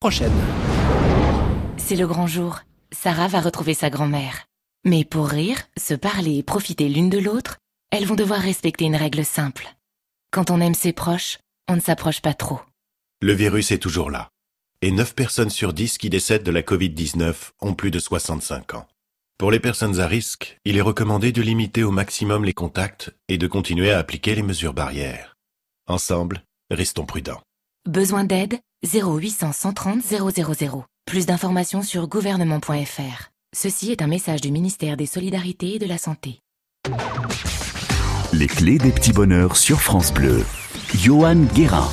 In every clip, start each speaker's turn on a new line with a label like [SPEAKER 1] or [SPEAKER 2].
[SPEAKER 1] prochaine.
[SPEAKER 2] C'est le grand jour. Sarah va retrouver sa grand-mère. Mais pour rire, se parler et profiter l'une de l'autre, elles vont devoir respecter une règle simple. Quand on aime ses proches, on ne s'approche pas trop.
[SPEAKER 3] Le virus est toujours là. Et 9 personnes sur 10 qui décèdent de la Covid-19 ont plus de 65 ans. Pour les personnes à risque, il est recommandé de limiter au maximum les contacts et de continuer à appliquer les mesures barrières. Ensemble, restons prudents.
[SPEAKER 2] Besoin d'aide? 0800 130 000. Plus d'informations sur gouvernement.fr. Ceci est un message du ministère des Solidarités et de la Santé.
[SPEAKER 4] Les clés des petits bonheurs sur France Bleu. Johan Guérin.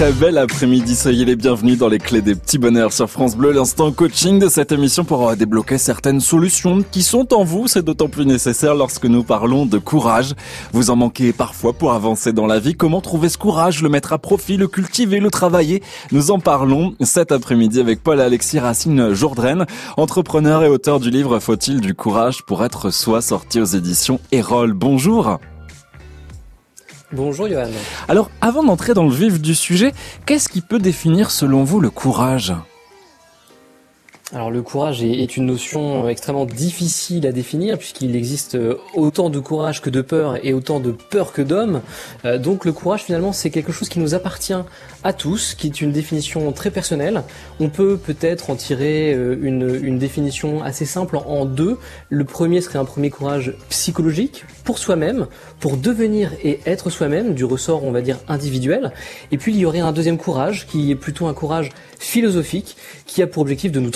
[SPEAKER 5] Très bel après-midi, soyez les bienvenus dans les clés des petits bonheurs sur France Bleu, l'instant coaching de cette émission pour euh, débloquer certaines solutions qui sont en vous, c'est d'autant plus nécessaire lorsque nous parlons de courage. Vous en manquez parfois pour avancer dans la vie, comment trouver ce courage, le mettre à profit, le cultiver, le travailler? Nous en parlons cet après-midi avec Paul-Alexis Racine Jourdraine, entrepreneur et auteur du livre Faut-il du courage pour être soi, sorti aux éditions Erol. Bonjour
[SPEAKER 6] Bonjour Johan.
[SPEAKER 5] Alors, avant d'entrer dans le vif du sujet, qu'est-ce qui peut définir selon vous le courage?
[SPEAKER 6] Alors le courage est, une notion extrêmement difficile à définir puisqu'il existe euh, autant de courage que de peur et autant de peur que d'hommes. Euh, donc le courage finalement c'est quelque chose qui nous appartient à tous, qui est une définition très personnelle. On peut peut-être en tirer euh, une, une définition assez simple en deux. Le premier serait un premier courage psychologique pour soi-même, pour devenir et être soi-même, du ressort on va dire individuel. Et puis il y aurait un deuxième courage qui est plutôt un courage philosophique qui a pour objectif de nous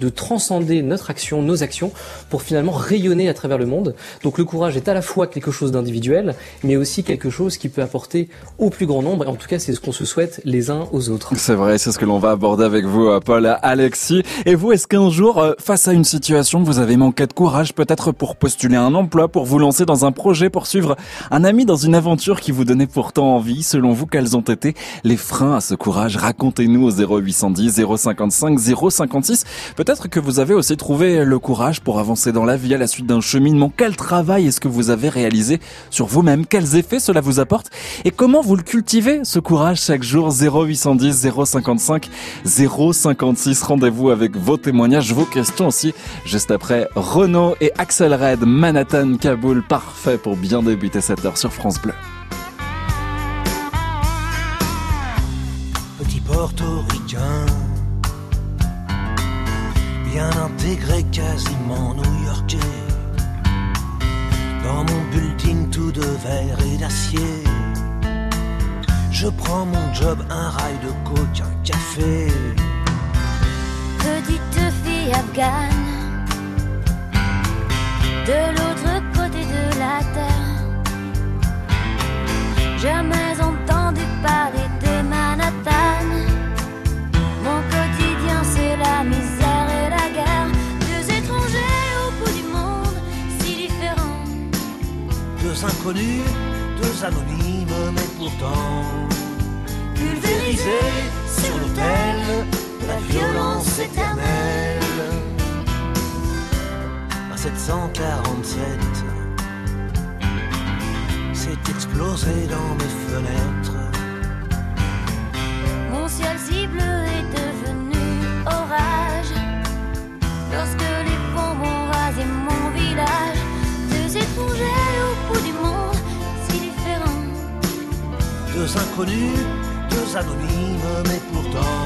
[SPEAKER 6] de transcender notre action, nos actions, pour finalement rayonner à travers le monde. Donc le courage est à la fois quelque chose d'individuel, mais aussi quelque chose qui peut apporter au plus grand nombre. Et en tout cas, c'est ce qu'on se souhaite les uns aux autres.
[SPEAKER 5] C'est vrai, c'est ce que l'on va aborder avec vous, euh, Paul, Alexis. Et vous, est-ce qu'un jour, euh, face à une situation, vous avez manqué de courage, peut-être pour postuler un emploi, pour vous lancer dans un projet, pour suivre un ami dans une aventure qui vous donnait pourtant envie Selon vous, quels ont été les freins à ce courage? Racontez-nous au 0810 055 056. Peut-être que vous avez aussi trouvé le courage pour avancer dans la vie à la suite d'un cheminement. Quel travail est-ce que vous avez réalisé sur vous-même? Quels effets cela vous apporte? Et comment vous le cultivez, ce courage, chaque jour? 0810 055 056. Rendez-vous avec vos témoignages, vos questions aussi, juste après Renault et Axel Red, Manhattan, Kaboul. Parfait pour bien débuter cette heure sur France Bleu.
[SPEAKER 7] Petit portoricain bien intégré, quasiment new-yorkais. Dans mon building tout de verre et d'acier, je prends mon job, un rail de coke, un café.
[SPEAKER 8] Petite fille afghane, de l'autre côté de la terre, jamais entendu
[SPEAKER 7] Inconnus, deux anonymes, mais pourtant pulvérisés sur l'autel de la violence éternelle. À 747, c'est explosé dans mes fenêtres.
[SPEAKER 8] Mon ciel si Deux
[SPEAKER 7] inconnus, deux anonymes, mais pourtant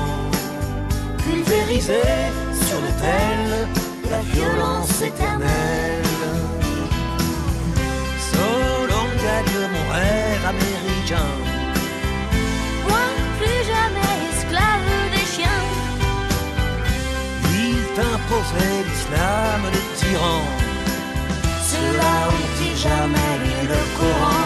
[SPEAKER 7] pulvérisés sur l'autel de la violence éternelle. Solon gagne mon rêve américain.
[SPEAKER 8] Moi, plus jamais esclave des chiens.
[SPEAKER 7] Il t'imposait l'islam des tyrans. Ceux-là ont-ils jamais lu le Coran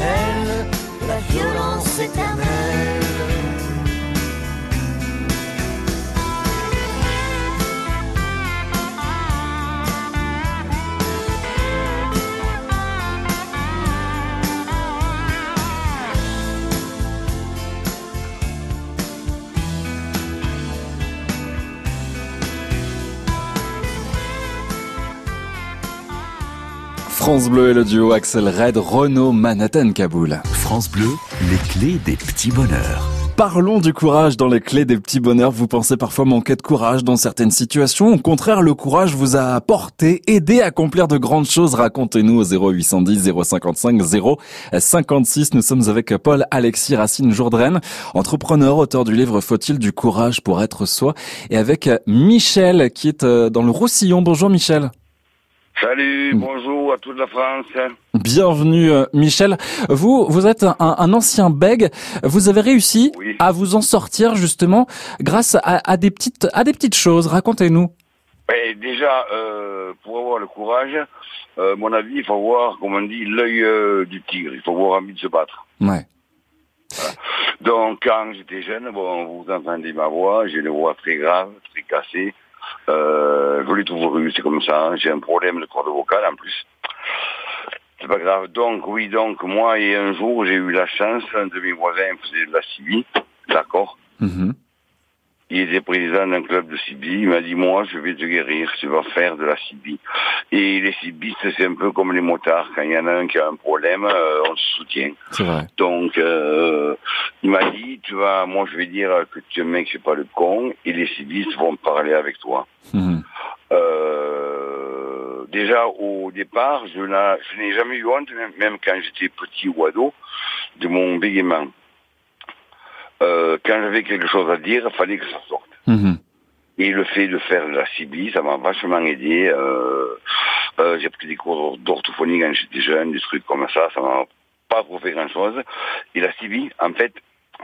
[SPEAKER 7] de la violence éternelle.
[SPEAKER 5] France Bleu et le duo Axel Red, Renault, Manhattan, Kaboul.
[SPEAKER 4] France Bleu, les clés des petits bonheurs.
[SPEAKER 5] Parlons du courage dans les clés des petits bonheurs. Vous pensez parfois manquer de courage dans certaines situations. Au contraire, le courage vous a apporté, aidé à accomplir de grandes choses. Racontez-nous au 0810 055 056. Nous sommes avec Paul Alexis Racine Jourdraine, entrepreneur, auteur du livre Faut-il du courage pour être soi? Et avec Michel qui est euh, dans le Roussillon. Bonjour Michel.
[SPEAKER 1] Salut, bonjour à toute la France.
[SPEAKER 5] Bienvenue euh, Michel. Vous, vous êtes un, un ancien bègue. Vous avez réussi
[SPEAKER 1] Oui.
[SPEAKER 5] à vous en sortir justement grâce à, à des petites, à des petites choses. Racontez-nous.
[SPEAKER 1] Ben, déjà, euh, pour avoir le courage, euh, mon avis, il faut avoir, comme on dit, l'œil euh, du tigre. Il faut avoir envie de se battre.
[SPEAKER 5] Ouais.
[SPEAKER 1] Donc, quand j'étais jeune, bon, vous entendez ma voix, j'ai une voix très grave, très cassée. Euh, je l'ai toujours eu, c'est comme ça. hein. J'ai un problème de corde vocale en plus. C'est pas grave. Donc, oui, donc, moi, et un jour, j'ai eu la chance, un de mes voisins faisait de la CIVI, d'accord
[SPEAKER 5] Mhm.
[SPEAKER 1] Il était président d'un club de CIBI. Il m'a dit, moi, je vais te guérir. Tu vas faire de la CIBI. Et les CIBistes, c'est un peu comme les motards. Quand il y en a un qui a un problème, euh, on se soutient.
[SPEAKER 5] C'est vrai.
[SPEAKER 1] Donc, euh, il m'a dit, tu vas, moi, je vais dire que tu es un mec, c'est pas le con. Et les CIBistes vont parler avec toi.
[SPEAKER 5] Mhm.
[SPEAKER 1] Euh, déjà, au départ, je n'a- je n'ai jamais eu honte, même, même quand j'étais petit ou ado, de mon bégaiement. Euh, quand j'avais quelque chose à dire, il fallait que ça sorte.
[SPEAKER 5] Mhm.
[SPEAKER 1] Et le fait de faire de la CIBI, ça m'a vachement aidé. Euh, euh, j'ai pris des cours d'orthophonie quand j'étais jeune, des trucs comme ça, ça m'a pas trop fait grand-chose. Et la CIBI, en fait,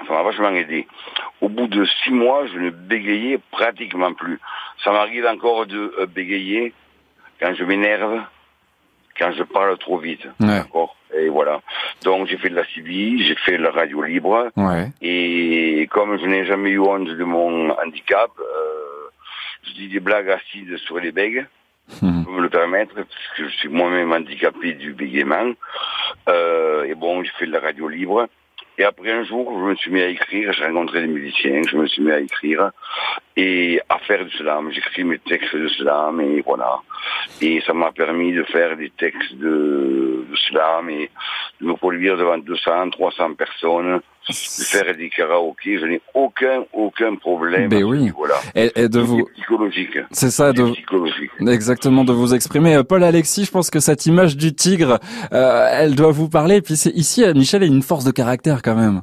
[SPEAKER 1] ça m'a vachement aidé. Au bout de six mois, je ne bégayais pratiquement plus. Ça m'arrive encore de euh, bégayer quand je m'énerve, quand je parle trop vite.
[SPEAKER 5] Ouais.
[SPEAKER 1] D'accord? Et voilà. Donc j'ai fait de la CIBI, j'ai fait de la radio libre.
[SPEAKER 5] Ouais.
[SPEAKER 1] Et comme je n'ai jamais eu honte de mon handicap, euh, je dis des blagues acides sur les bègues, je peux me le permettre, parce que je suis moi-même handicapé du bégaiement. Euh, et bon, j'ai fait de la radio libre. Et après un jour, je me suis mis à écrire, j'ai rencontré des musiciens, je me suis mis à écrire et à faire du slam. J'écris mes textes de slam et voilà. Et ça m'a permis de faire des textes de, de slam et de me produire devant 200, 300 personnes, de faire des karaokés. Je n'ai aucun, aucun problème
[SPEAKER 5] Ben
[SPEAKER 1] à ce
[SPEAKER 5] oui.
[SPEAKER 1] niveau-là.
[SPEAKER 5] Et, et de vous,
[SPEAKER 1] psychologique.
[SPEAKER 5] c'est ça, de,
[SPEAKER 1] psychologique.
[SPEAKER 5] Exactement, de vous exprimer. Euh, Paul Alexis, je pense que cette image du tigre, euh, elle doit vous parler. Et puis c'est ici, euh, Michel a une force de caractère quand même.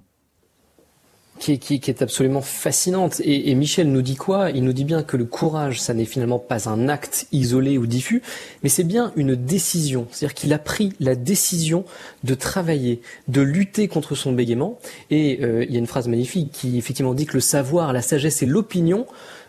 [SPEAKER 6] Qui est, qui, qui est absolument fascinante. Et, et Michel nous dit quoi? Il nous dit bien que le courage, ça n'est finalement pas un acte isolé ou diffus, mais c'est bien une décision. C'est-à-dire qu'il a pris la décision de travailler, de lutter contre son bégaiement. Et euh, il y a une phrase magnifique qui effectivement dit que le savoir, la sagesse et l'opinion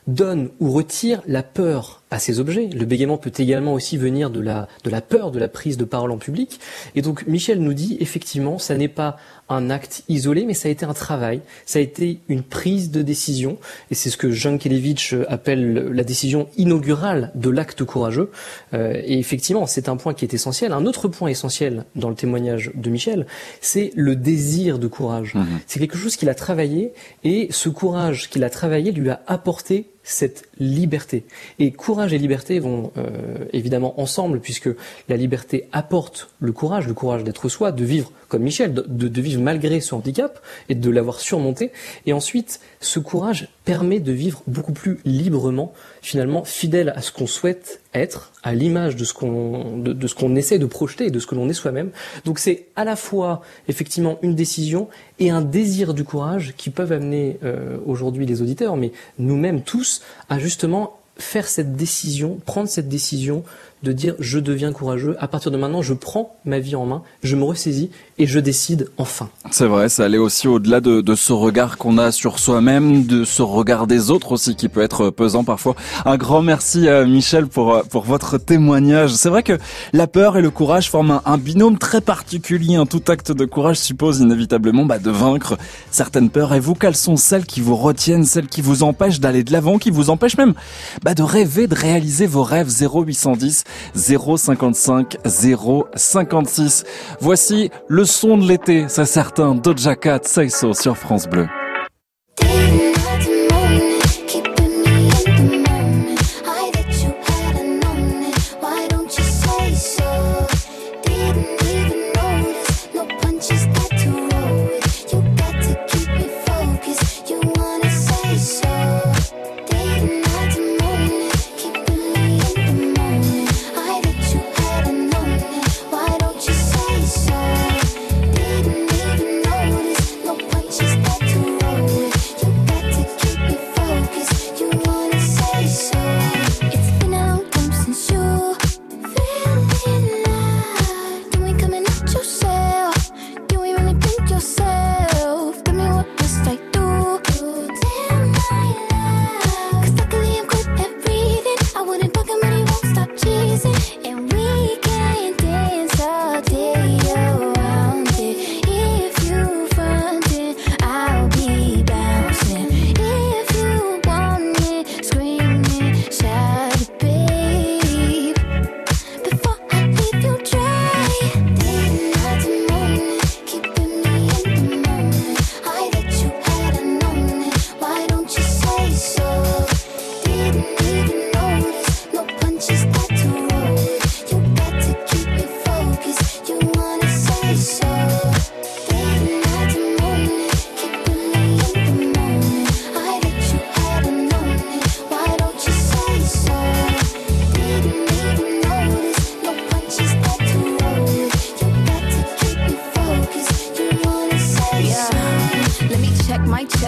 [SPEAKER 6] donnent ou retirent la peur à ces objets. Le bégaiement peut également aussi venir de la, de la peur de la prise de parole en public. Et donc Michel nous dit effectivement, ça n'est pas un acte isolé, mais ça a été un travail, ça a été une prise de décision, et c'est ce que Jean Kelevitch appelle la décision inaugurale de l'acte courageux. Euh, et effectivement, c'est un point qui est essentiel. Un autre point essentiel dans le témoignage de Michel, c'est le désir de courage. C'est quelque chose qu'il a travaillé, et ce courage qu'il a travaillé lui a apporté cette liberté. Et courage et liberté vont euh, évidemment ensemble, puisque la liberté apporte le courage, le courage d'être soi, de vivre comme Michel, de, vivre malgré son handicap et de l'avoir surmonté. Et ensuite, ce courage permet de vivre beaucoup plus librement, finalement fidèle à ce qu'on souhaite être, à l'image de ce qu'on de ce qu'on essaie de projeter et de ce que l'on est soi-même. Donc c'est à la fois effectivement une décision et un désir du courage qui peuvent amener euh, aujourd'hui les auditeurs, mais nous-mêmes tous, à justement faire cette décision, prendre cette décision de dire je deviens courageux. À partir de maintenant, je prends ma vie en main, je me ressaisis et je décide enfin.
[SPEAKER 9] C'est vrai, ça allait aussi au-delà de, de, ce regard qu'on a sur soi-même, de ce regard des autres aussi qui peut être pesant parfois. Un grand merci à Michel pour, pour votre témoignage. C'est vrai que la peur et le courage forment un, un, binôme très particulier. Tout acte de courage suppose inévitablement bah, de vaincre certaines peurs. Et vous, quelles sont celles qui vous retiennent, celles qui vous empêchent d'aller de l'avant, qui vous empêchent même bah, de rêver, de réaliser vos rêves? 0810 055 056. Voici le son de l'été, c'est certain, Doja Cat, Say sur France Bleu.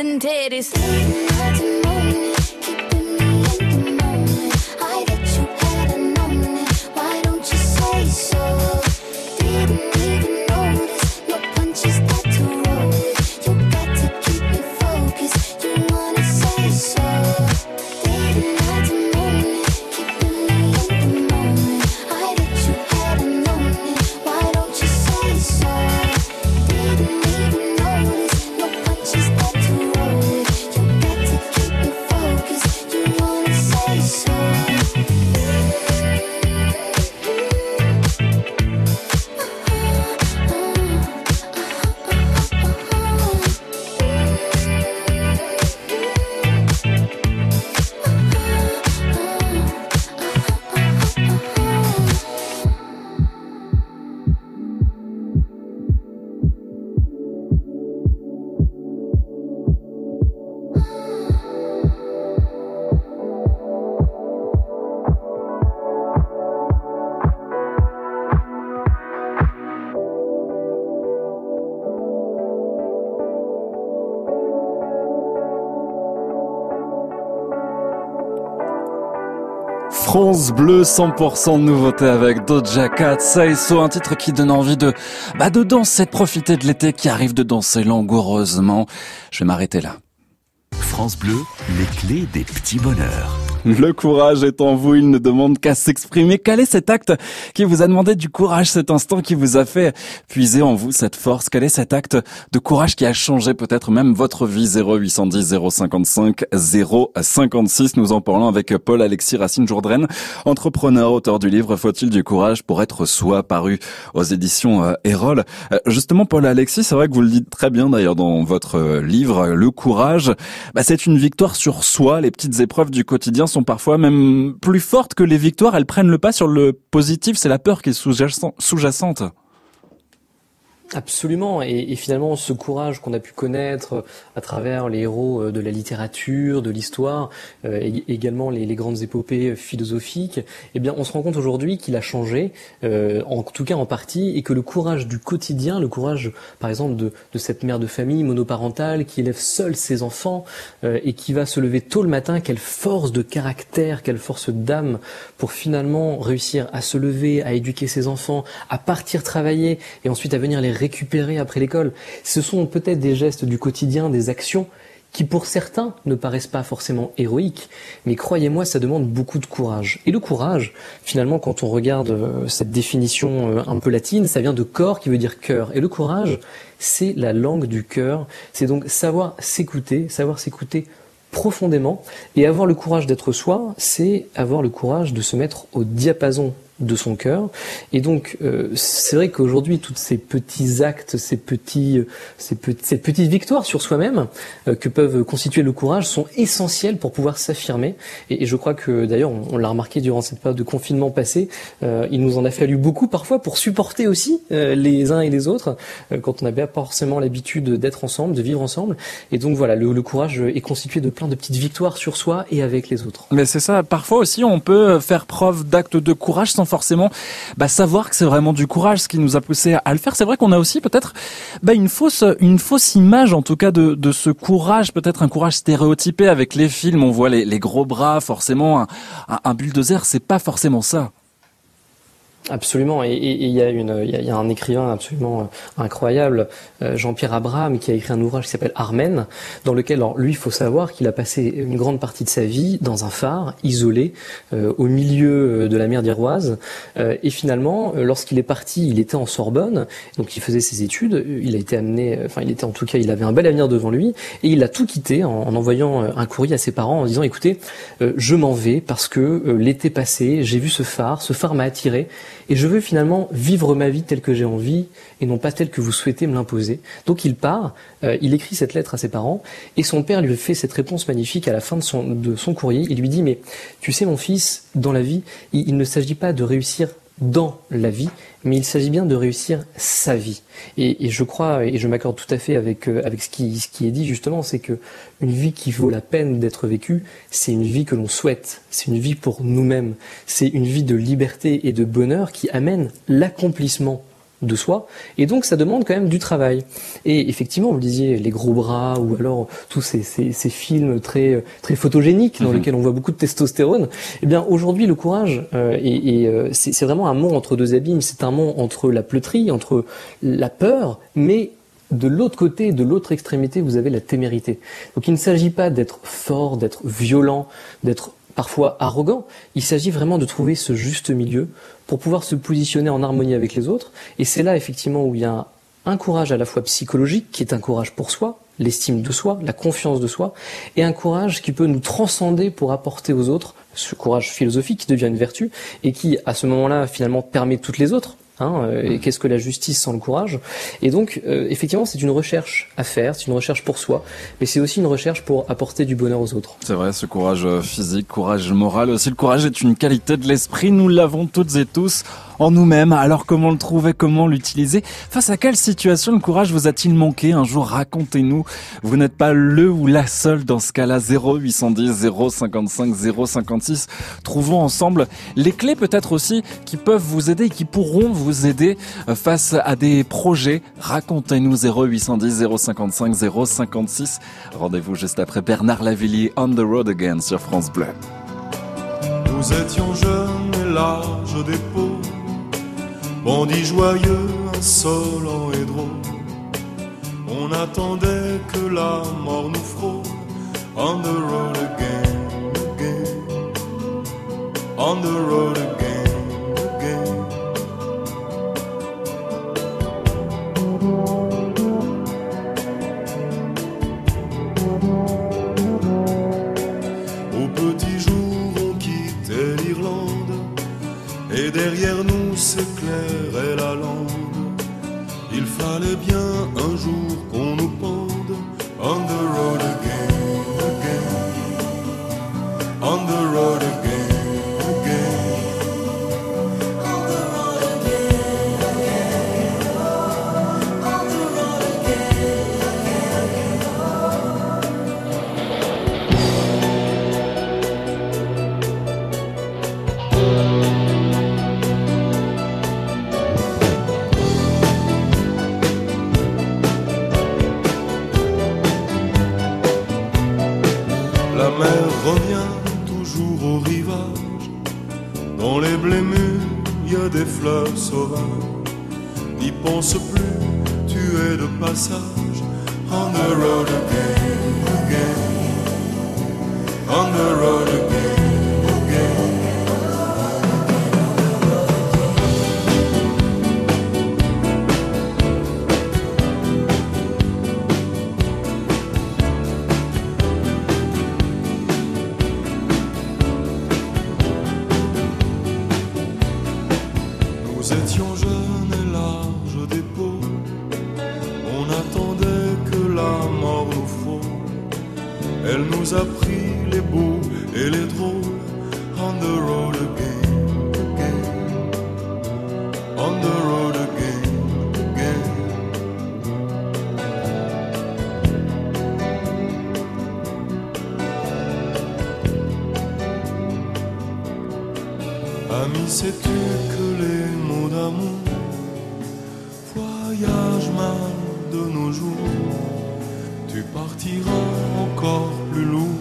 [SPEAKER 9] and titties. France Bleu, 100% de nouveauté avec Doja Cat, So, un titre qui donne envie de, bah, de danser, de profiter de l'été qui arrive de danser langoureusement. Je vais m'arrêter là.
[SPEAKER 4] France Bleu, les clés des petits bonheurs.
[SPEAKER 5] Le courage est en vous, il ne demande qu'à s'exprimer. Quel est cet acte qui vous a demandé du courage, cet instant qui vous a fait puiser en vous cette force? Quel est cet acte de courage qui a changé peut-être même votre vie? 0810 055 056 Nous en parlons avec Paul Alexis Racine Jourdraine, entrepreneur, auteur du livre Faut-il du courage pour être soi, paru aux éditions euh, Erol. Euh, justement, Paul Alexis, c'est vrai que vous le dites très bien d'ailleurs dans votre euh, livre, le courage, bah, c'est une victoire sur soi. Les petites épreuves du quotidien sont parfois même plus fortes que les victoires. Elles prennent le pas sur le positif. C'est la peur qui est sous-jacente.
[SPEAKER 6] Absolument, et, et, finalement ce courage qu'on a pu connaître à travers les héros euh, de la littérature, de l'histoire, euh, également les, les, grandes épopées philosophiques, eh bien on se rend compte aujourd'hui qu'il a changé, euh, en tout cas en partie, et que le courage du quotidien, le courage par exemple de, de cette mère de famille monoparentale qui élève seule ses enfants euh, et qui va se lever tôt le matin, quelle force de caractère, quelle force d'âme pour finalement réussir à se lever, à éduquer ses enfants, à partir travailler et ensuite à venir les récupérer après l'école. Ce sont peut-être des gestes du quotidien, des actions qui pour certains ne paraissent pas forcément héroïques, mais croyez-moi, ça demande beaucoup de courage. Et le courage, finalement, quand on regarde euh, cette définition euh, un peu latine, ça vient de corps qui veut dire cœur. Et le courage, c'est la langue du cœur. C'est donc savoir s'écouter, savoir s'écouter profondément. Et avoir le courage d'être soi, c'est avoir le courage de se mettre au diapason de son cœur. Et donc, euh, c'est vrai qu'aujourd'hui, tous ces petits actes, ces petits, euh, ces, petits, ces petites victoires sur soi-même euh, que peuvent constituer le courage sont essentielles pour pouvoir s'affirmer. Et, je crois que d'ailleurs, on, l'a remarqué durant cette période de confinement passé, euh, il nous en a fallu beaucoup parfois pour supporter aussi euh, les uns et les autres quand on n'avait pas forcément l'habitude d'être ensemble, de vivre ensemble. Et donc voilà, le, le courage est constitué de plein de petites victoires sur soi et avec les autres.
[SPEAKER 5] Mais c'est ça. Parfois aussi, on peut faire preuve d'actes de courage sans forcément bah, savoir que c'est vraiment du courage ce qui nous a poussé à le faire. C'est vrai qu'on a aussi peut-être bah, une fausse une fausse image en tout cas de, de ce courage, peut-être un courage stéréotypé avec les films. On voit les, les gros bras, forcément un, un, bulldozer, c'est pas forcément ça.
[SPEAKER 6] Absolument, et il y, a une, il y a un écrivain absolument euh, incroyable, euh, Jean-Pierre Abraham, qui a écrit un ouvrage qui s'appelle Armen, dans lequel, alors, lui, il faut savoir qu'il a passé une grande partie de sa vie dans un phare, isolé, euh, au milieu de la mer d'Iroise, euh, et finalement, lorsqu'il est parti, il était en Sorbonne, donc il faisait ses études, il a été amené, enfin, il était en tout cas, il avait un bel avenir devant lui, et il a tout quitté en, en envoyant un courrier à ses parents en disant, écoutez, je m'en vais parce que l'été passé, j'ai vu ce phare, ce phare m'a attiré, et je veux finalement vivre ma vie telle que j'ai envie et non pas telle que vous souhaitez me l'imposer. Donc il part, euh, il écrit cette lettre à ses parents et son père lui fait cette réponse magnifique à la fin de son, courrier. Il lui dit mais tu sais mon fils, dans la vie, il ne s'agit pas de réussir dans la vie, mais il s'agit bien de réussir sa vie. Et, je crois, et je m'accorde tout à fait avec, euh, avec ce, qui, ce qui est dit justement, c'est que une vie qui vaut la peine d'être vécue, c'est une vie que l'on souhaite, c'est une vie pour nous-mêmes, c'est une vie de liberté et de bonheur qui amène l'accomplissement de soi, et donc ça demande quand même du travail. Et effectivement, vous le disiez, les gros bras, ou alors tous ces, ces, ces films très très photogéniques dans
[SPEAKER 5] Mhm.
[SPEAKER 6] lesquels on voit beaucoup de testostérone. Eh bien, aujourd'hui, le courage, euh, et, et, euh, c'est vraiment un mont entre deux abîmes. C'est un mont entre la pleuterie, entre la peur, mais de l'autre côté, de l'autre extrémité, vous avez la témérité. Donc il ne s'agit pas d'être fort, d'être violent, d'être parfois arrogant. Il s'agit vraiment de trouver ce juste milieu pour pouvoir se positionner en harmonie avec les autres. Et c'est là effectivement où il y a un courage à la fois psychologique, qui est un courage pour soi, l'estime de soi, la confiance de soi, et un courage qui peut nous transcender pour apporter aux autres, ce courage philosophique qui devient une vertu, et qui, à ce moment-là, finalement, permet toutes les autres. Hein, euh, et qu'est-ce que la justice sans le courage Et donc, euh, effectivement, c'est une recherche à faire, c'est une recherche pour soi, mais c'est aussi une recherche pour apporter du bonheur aux autres.
[SPEAKER 5] C'est vrai, ce courage euh, physique, courage moral aussi. Le courage est une qualité de l'esprit, nous l'avons toutes et tous en nous-mêmes. Alors comment le trouver, comment l'utiliser? Face à quelle situation le courage vous a-t-il manqué? Un jour, racontez-nous. Vous n'êtes pas le ou la seule dans ce cas-là. 0810 055 056. Trouvons ensemble les clés peut-être aussi qui peuvent vous aider et qui pourront vous aider euh, face à des projets. Racontez-nous 0810 055 056. Rendez-vous juste après Bernard Lavillier On the Road Again sur France Bleu.
[SPEAKER 10] Nous étions jeunes et larges d'épaule, bandit joyeux, insolent et drôle. On attendait que la mort nous frôle. On the road again, again. On the road again. Ami, sais-tu que les mots d'amour voyagent mal de nos jours Tu partiras encore plus lourd.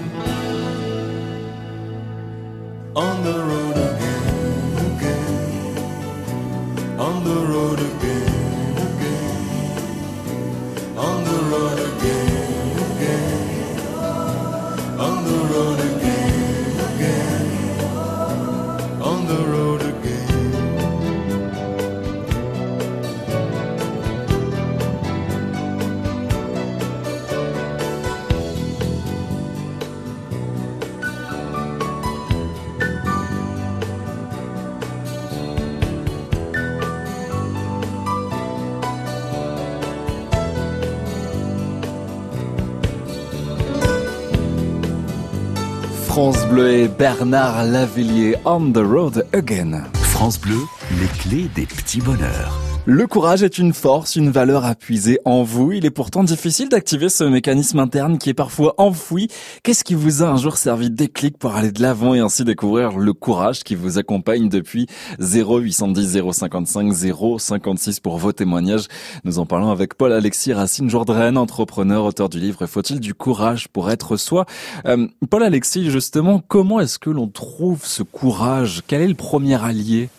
[SPEAKER 5] France Bleu et Bernard Lavillier on the road again.
[SPEAKER 4] France Bleu, les clés des petits bonheurs.
[SPEAKER 5] Le courage est une force, une valeur à puiser en vous. Il est pourtant difficile d'activer ce mécanisme interne qui est parfois enfoui. Qu'est-ce qui vous a un jour servi déclic pour aller de l'avant et ainsi découvrir le courage qui vous accompagne depuis 0810 055 056 pour vos témoignages? Nous en parlons avec Paul Alexis Racine Jourdraine, entrepreneur, auteur du livre Faut-il du courage pour être soi? Euh, Paul Alexis, justement, comment est-ce que l'on trouve ce courage? Quel est le premier allié?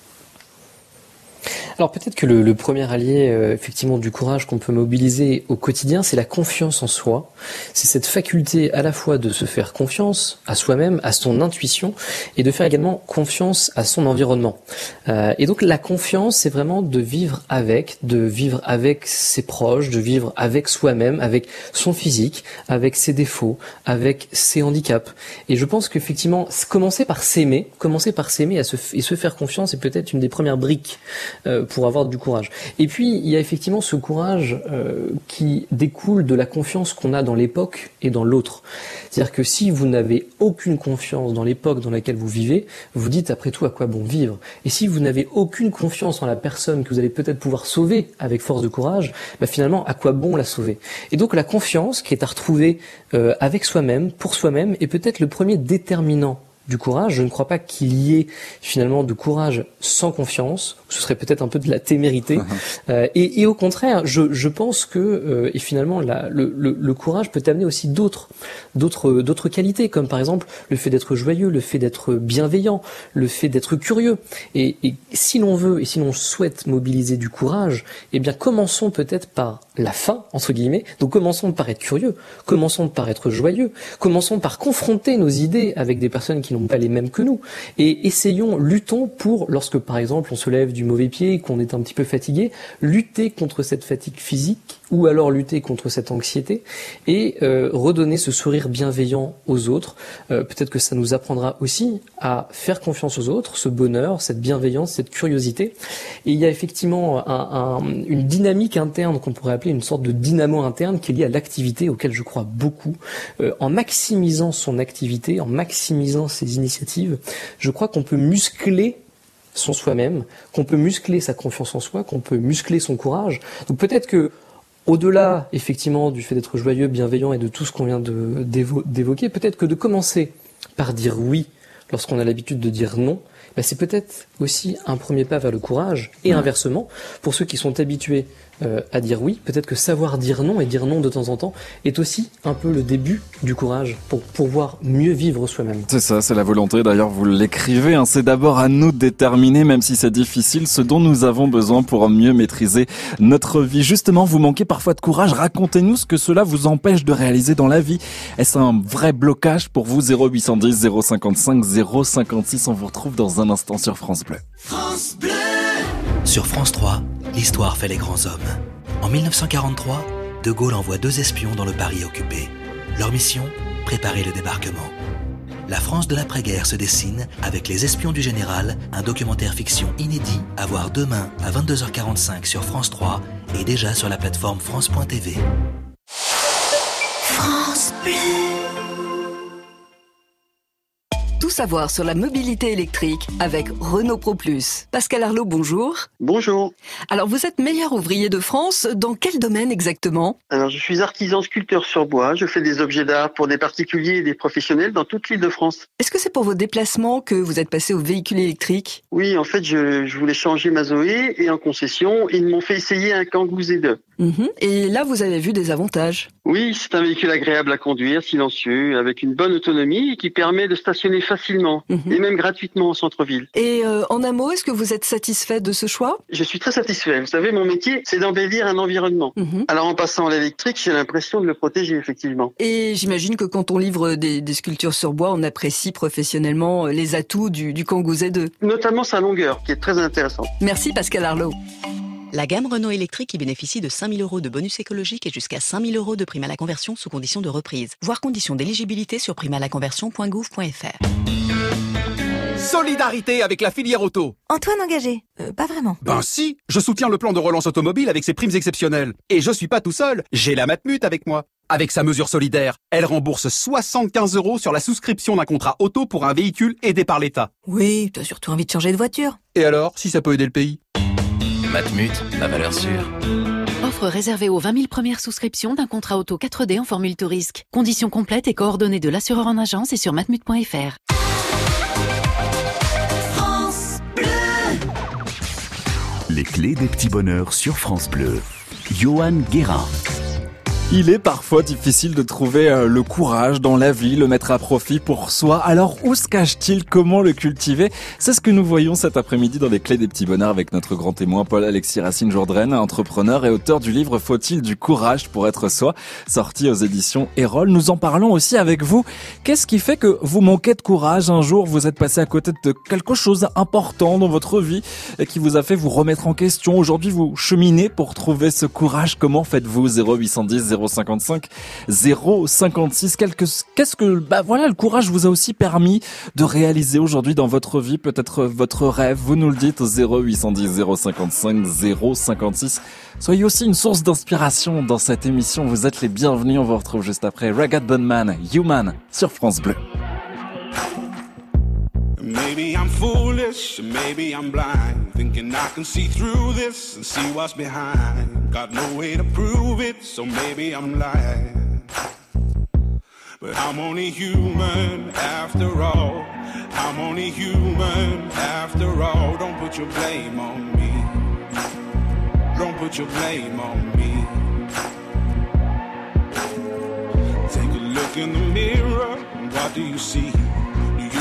[SPEAKER 6] Alors peut-être que le, le premier allié euh, effectivement du courage qu'on peut mobiliser au quotidien, c'est la confiance en soi. C'est cette faculté à la fois de se faire confiance à soi-même, à son intuition, et de faire également confiance à son environnement. Euh, et donc la confiance, c'est vraiment de vivre avec, de vivre avec ses proches, de vivre avec soi-même, avec son physique, avec ses défauts, avec ses handicaps. Et je pense qu'effectivement, commencer par s'aimer, commencer par s'aimer et se faire confiance, est peut-être une des premières briques euh, pour avoir du courage. Et puis, il y a effectivement ce courage euh, qui découle de la confiance qu'on a dans l'époque et dans l'autre. C'est-à-dire que si vous n'avez aucune confiance dans l'époque dans laquelle vous vivez, vous dites après tout à quoi bon vivre? Et si vous n'avez aucune confiance en la personne que vous allez peut-être pouvoir sauver avec force de courage, bah finalement, à quoi bon la sauver? Et donc la confiance qui est à retrouver euh, avec soi-même, pour soi-même, est peut-être le premier déterminant du courage. Je ne crois pas qu'il y ait finalement de courage sans confiance. Ce serait peut-être un peu de la témérité. Euh, et, et au contraire, je, je pense que euh, et finalement la- le, le- le courage peut amener aussi d'autres d'autres d'autres qualités, comme par exemple le fait d'être joyeux, le fait d'être bienveillant, le fait d'être curieux. Et, et si l'on veut et si l'on souhaite mobiliser du courage, eh bien commençons peut-être par la fin, entre guillemets. Donc commençons par être curieux, commençons par être joyeux, commençons par confronter nos idées avec des personnes qui n'ont pas les mêmes que nous. Et essayons, luttons pour, lorsque par exemple on se lève du mauvais pied, qu'on est un petit peu fatigué, lutter contre cette fatigue physique ou alors lutter contre cette anxiété et euh, redonner ce sourire bienveillant aux autres. Euh, Peut-être que ça nous apprendra aussi à faire confiance aux autres, ce bonheur, cette bienveillance, cette curiosité. Et il y a effectivement un- un- une dynamique interne qu'on pourrait appeler une sorte de dynamo interne qui est liée à l'activité auquel je crois beaucoup. Euh, en maximisant son activité, en maximisant ses initiatives, je crois qu'on peut muscler son soi-même, qu'on peut muscler sa confiance en soi, qu'on peut muscler son courage. Donc peut-être que au-delà effectivement du fait d'être joyeux, bienveillant et de tout ce qu'on vient d'évoquer, peut-être que de commencer par dire oui lorsqu'on a l'habitude de dire non, ben c'est peut-être aussi un premier pas vers le courage. Et inversement, pour ceux qui sont habitués euh, à dire oui, peut-être que savoir dire non et dire non de temps en temps est aussi un peu le début du courage pour pouvoir mieux vivre soi-même.
[SPEAKER 5] C'est ça, c'est la volonté. D'ailleurs, vous l'écrivez. hein, c'est d'abord à nous de déterminer, même si c'est difficile, ce dont nous avons besoin pour mieux maîtriser notre vie. Justement, vous manquez parfois de courage. Racontez-nous ce que cela vous empêche de réaliser dans la vie. Est-ce un vrai blocage pour vous? 0810 055 056 On vous retrouve dans un instant sur France Bleu.
[SPEAKER 11] Sur France 3, l'histoire fait les grands hommes. En 1943, De Gaulle envoie deux espions dans le Paris occupé. Leur mission Préparer le débarquement. La France de l'après-guerre se dessine avec Les espions du général, un documentaire fiction inédit à voir demain à 22h45 sur France 3 et déjà sur la plateforme France.tv.
[SPEAKER 12] France Bleu. Tout savoir sur la mobilité électrique avec Renault Pro Plus. Pascal Arlot, bonjour.
[SPEAKER 13] Bonjour.
[SPEAKER 12] Alors vous êtes meilleur ouvrier de France, dans quel domaine exactement?
[SPEAKER 13] Alors, je suis artisan sculpteur sur bois. Je fais des objets d'art pour des particuliers et des professionnels dans toute l'île de France.
[SPEAKER 12] Est-ce que c'est pour vos déplacements que vous êtes passé au véhicule électrique?
[SPEAKER 13] Oui, en fait, je, je voulais changer ma Zoé et en concession, ils m'ont fait essayer un Kangoo Z2.
[SPEAKER 12] Mhm. Et là, vous avez vu des avantages?
[SPEAKER 13] Oui, c'est un véhicule agréable à conduire, silencieux, avec une bonne autonomie et qui permet de stationner facilement et même gratuitement au centre-ville.
[SPEAKER 12] Et euh, en un mot, est-ce que vous êtes satisfait de ce choix?
[SPEAKER 13] Je suis très satisfait. Vous savez, mon métier, c'est d'embellir un environnement. Alors, en passant à l'électrique, j'ai l'impression de le protéger, effectivement.
[SPEAKER 12] Et j'imagine que quand on livre des, des sculptures sur bois, on apprécie professionnellement euh, les atouts du, du Kangoo Z2.
[SPEAKER 13] Notamment sa longueur, qui est très intéressante.
[SPEAKER 12] Merci Pascal Arlot.
[SPEAKER 14] La gamme Renault électrique y bénéficie de 5000 euros de bonus écologique et jusqu'à 5000 euros de prime à la conversion sous condition de reprise. Voir conditions d'éligibilité sur primalaconversion.gouv.fr.
[SPEAKER 15] Solidarité avec la filière auto.
[SPEAKER 16] Antoine engagé Euh, Pas vraiment.
[SPEAKER 15] Ben si, je soutiens le plan de relance automobile avec ses primes exceptionnelles. Et je suis pas tout seul, j'ai la Matmut avec moi. Avec sa mesure solidaire, elle rembourse 75 euros sur la souscription d'un contrat auto pour un véhicule aidé par l'État.
[SPEAKER 16] Oui, t'as surtout envie de changer de voiture.
[SPEAKER 15] Et alors, si ça peut aider le pays?
[SPEAKER 17] Matmut, la valeur sûre.
[SPEAKER 18] Offre réservée aux 20 000 premières souscriptions d'un contrat auto 4D en formule tout risque. Conditions complètes et coordonnées de l'assureur en agence et sur matmut.fr.
[SPEAKER 4] France Les clés des petits bonheurs sur France Bleu. Johan Guérin.
[SPEAKER 5] Il est parfois difficile de trouver euh, le courage dans la vie, le mettre à profit pour soi. Alors où se cache-t-il? Comment le cultiver? C'est ce que nous voyons cet après-midi dans les clés des petits bonheurs avec notre grand témoin Paul-Alexis Racine Jourdraine, entrepreneur et auteur du livre Faut-il du courage pour être soi? Sorti aux éditions Erol. Nous en parlons aussi avec vous. Qu'est-ce qui fait que vous manquez de courage un jour? Vous êtes passé à côté de quelque chose d'important dans votre vie et qui vous a fait vous remettre en question. Aujourd'hui, vous cheminez pour trouver ce courage. Comment faites-vous? 0810 055 056 Qu'est-ce que bah voilà le courage vous a aussi permis de réaliser aujourd'hui dans votre vie peut-être votre rêve. Vous nous le dites au 0810 055 056 soyez aussi une source d'inspiration dans cette émission. Vous êtes les bienvenus. On vous retrouve juste après Ragged Bone Man Human sur France Bleu
[SPEAKER 19] Foolish, maybe I'm blind, thinking I can see through this and see what's behind. Got no way to prove it, so maybe I'm lying. But I'm only human after all. I'm only human after all. Don't put your blame on me. Don't put your blame on me. Take a look in the mirror, and what do you see?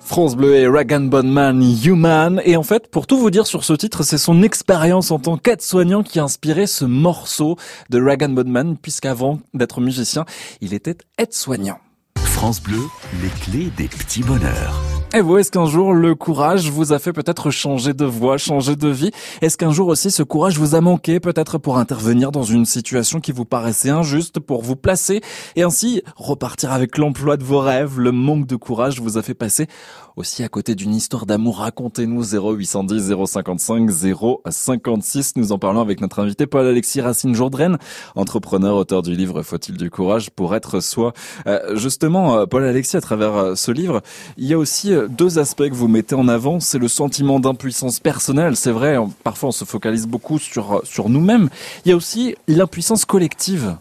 [SPEAKER 5] France Bleu et Rag Bone Man Human. Et en fait, pour tout vous dire sur ce titre, c'est son expérience en tant qu'aide-soignant qui a inspiré ce morceau de Rag Bone Man, puisqu'avant d'être musicien, il était aide-soignant.
[SPEAKER 4] France Bleu, les clés des petits bonheurs.
[SPEAKER 5] Et vous, est-ce qu'un jour le courage vous a fait peut-être changer de voie, changer de vie? Est-ce qu'un jour aussi ce courage vous a manqué peut-être pour intervenir dans une situation qui vous paraissait injuste, pour vous placer et ainsi repartir avec l'emploi de vos rêves? Le manque de courage vous a fait passer aussi à côté d'une histoire d'amour. Racontez-nous 0810 055 056. Nous en parlons avec notre invité Paul-Alexis Racine Jourdraine, entrepreneur, auteur du livre Faut-il du courage pour être soi? Euh, justement, Paul-Alexis, à travers ce livre, il y a aussi deux aspects que vous mettez en avant. C'est le sentiment d'impuissance personnelle. C'est vrai, parfois on se focalise beaucoup sur, sur nous-mêmes. Il y a aussi l'impuissance collective.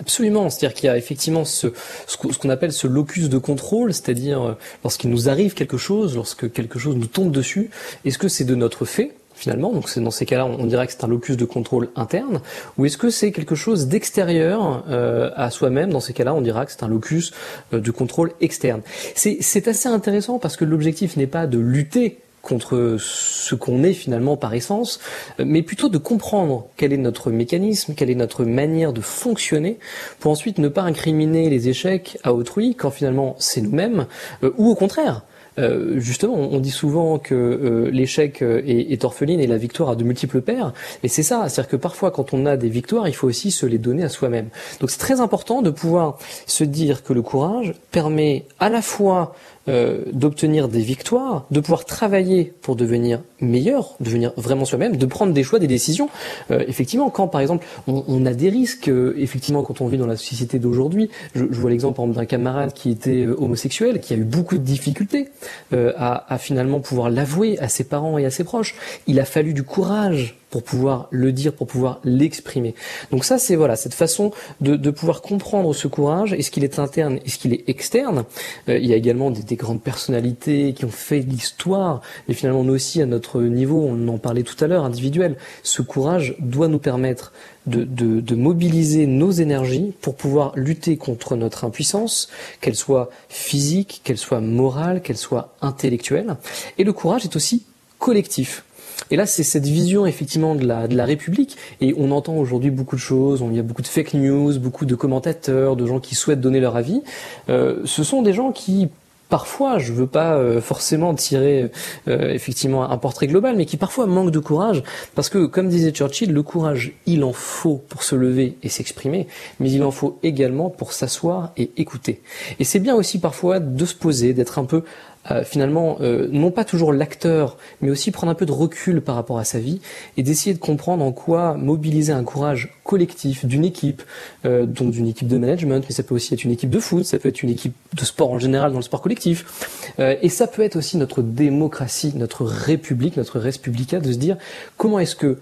[SPEAKER 6] Absolument, c'est-à-dire qu'il y a effectivement ce, ce qu'on appelle ce locus de contrôle, c'est-à-dire lorsqu'il nous arrive quelque chose, lorsque quelque chose nous tombe dessus, est-ce que c'est de notre fait finalement, donc c'est dans ces cas-là, on dirait que c'est un locus de contrôle interne, ou est-ce que c'est quelque chose d'extérieur euh, à soi-même? Dans ces cas-là, on dira que c'est un locus euh, de contrôle externe. C'est assez intéressant parce que l'objectif n'est pas de lutter contre ce qu'on est finalement par essence, mais plutôt de comprendre quel est notre mécanisme, quelle est notre manière de fonctionner, pour ensuite ne pas incriminer les échecs à autrui quand finalement c'est nous-mêmes, euh, ou au contraire. Euh, justement, on dit souvent que euh, l'échec est, est, orpheline et la victoire a de multiples pères. Et c'est ça, c'est-à-dire que parfois, quand on a des victoires, il faut aussi se les donner à soi-même. Donc, c'est très important de pouvoir se dire que le courage permet à la fois euh, d'obtenir des victoires, de pouvoir travailler pour devenir meilleur, devenir vraiment soi-même, de prendre des choix, des décisions. Euh, effectivement, quand par exemple on, on a des risques, euh, effectivement quand on vit dans la société d'aujourd'hui, je, je, vois l'exemple d'un camarade qui était euh, homosexuel, qui a eu beaucoup de difficultés euh, à, à finalement pouvoir l'avouer à ses parents et à ses proches. Il a fallu du courage pour pouvoir le dire, pour pouvoir l'exprimer. Donc ça, c'est voilà cette façon de, de, pouvoir comprendre ce courage. Est-ce qu'il est interne, est-ce qu'il est externe? Euh, Il y a également des, des, grandes personnalités qui ont fait l'histoire, mais finalement nous aussi à notre niveau, on en parlait tout à l'heure, individuel. Ce courage doit nous permettre de, de, de, mobiliser nos énergies pour pouvoir lutter contre notre impuissance, qu'elle soit physique, qu'elle soit morale, qu'elle soit intellectuelle. Et le courage est aussi collectif. Et là, c'est cette vision effectivement de la, de la République. Et on entend aujourd'hui beaucoup de choses. Il y a beaucoup de fake news, beaucoup de commentateurs, de gens qui souhaitent donner leur avis. Euh, ce sont des gens qui parfois, je veux pas euh, forcément tirer euh, effectivement un portrait global, mais qui parfois manquent de courage, parce que comme disait Churchill, le courage, il en faut pour se lever et s'exprimer, mais il en faut également pour s'asseoir et écouter. Et c'est bien aussi parfois de se poser, d'être un peu euh, finalement, euh, non pas toujours l'acteur, mais aussi prendre un peu de recul par rapport à sa vie et d'essayer de comprendre en quoi mobiliser un courage collectif d'une équipe, euh, donc d'une équipe de management, mais ça peut aussi être une équipe de foot, ça peut être une équipe de sport en général dans le sport collectif, et ça peut être aussi notre démocratie, notre république, notre res publica, de se dire comment est-ce que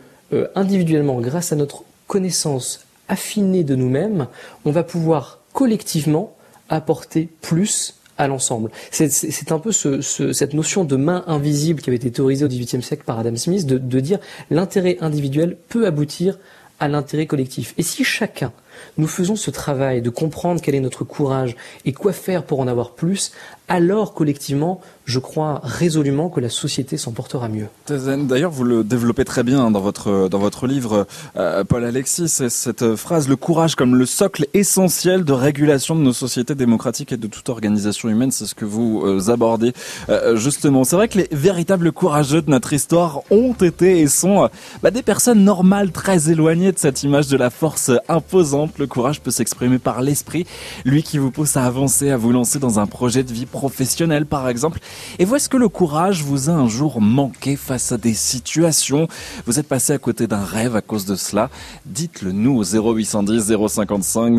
[SPEAKER 6] individuellement, grâce à notre connaissance affinée de nous-mêmes, on va pouvoir collectivement apporter plus à l'ensemble. C'est un peu ce, ce, cette notion de main invisible qui avait été théorisée au XVIIIe siècle par Adam Smith, de, de dire l'intérêt individuel peut aboutir à l'intérêt collectif. Et si chacun, nous faisons ce travail de comprendre quel est notre courage et quoi faire pour en avoir plus, alors collectivement, je crois résolument que la société s'en portera mieux.
[SPEAKER 5] D'ailleurs, vous le développez très bien dans votre dans votre livre, euh, Paul Alexis, cette phrase le courage comme le socle essentiel de régulation de nos sociétés démocratiques et de toute organisation humaine. C'est ce que vous euh, abordez euh, justement. C'est vrai que les véritables courageux de notre histoire ont été et sont bah, des personnes normales, très éloignées de cette image de la force imposante. Le courage peut s'exprimer par l'esprit, lui qui vous pousse à avancer, à vous lancer dans un projet de vie professionnel par exemple. Et voici que le courage vous a un jour manqué face à des situations. Vous êtes passé à côté d'un rêve à cause de cela. Dites-le nous au 0810 055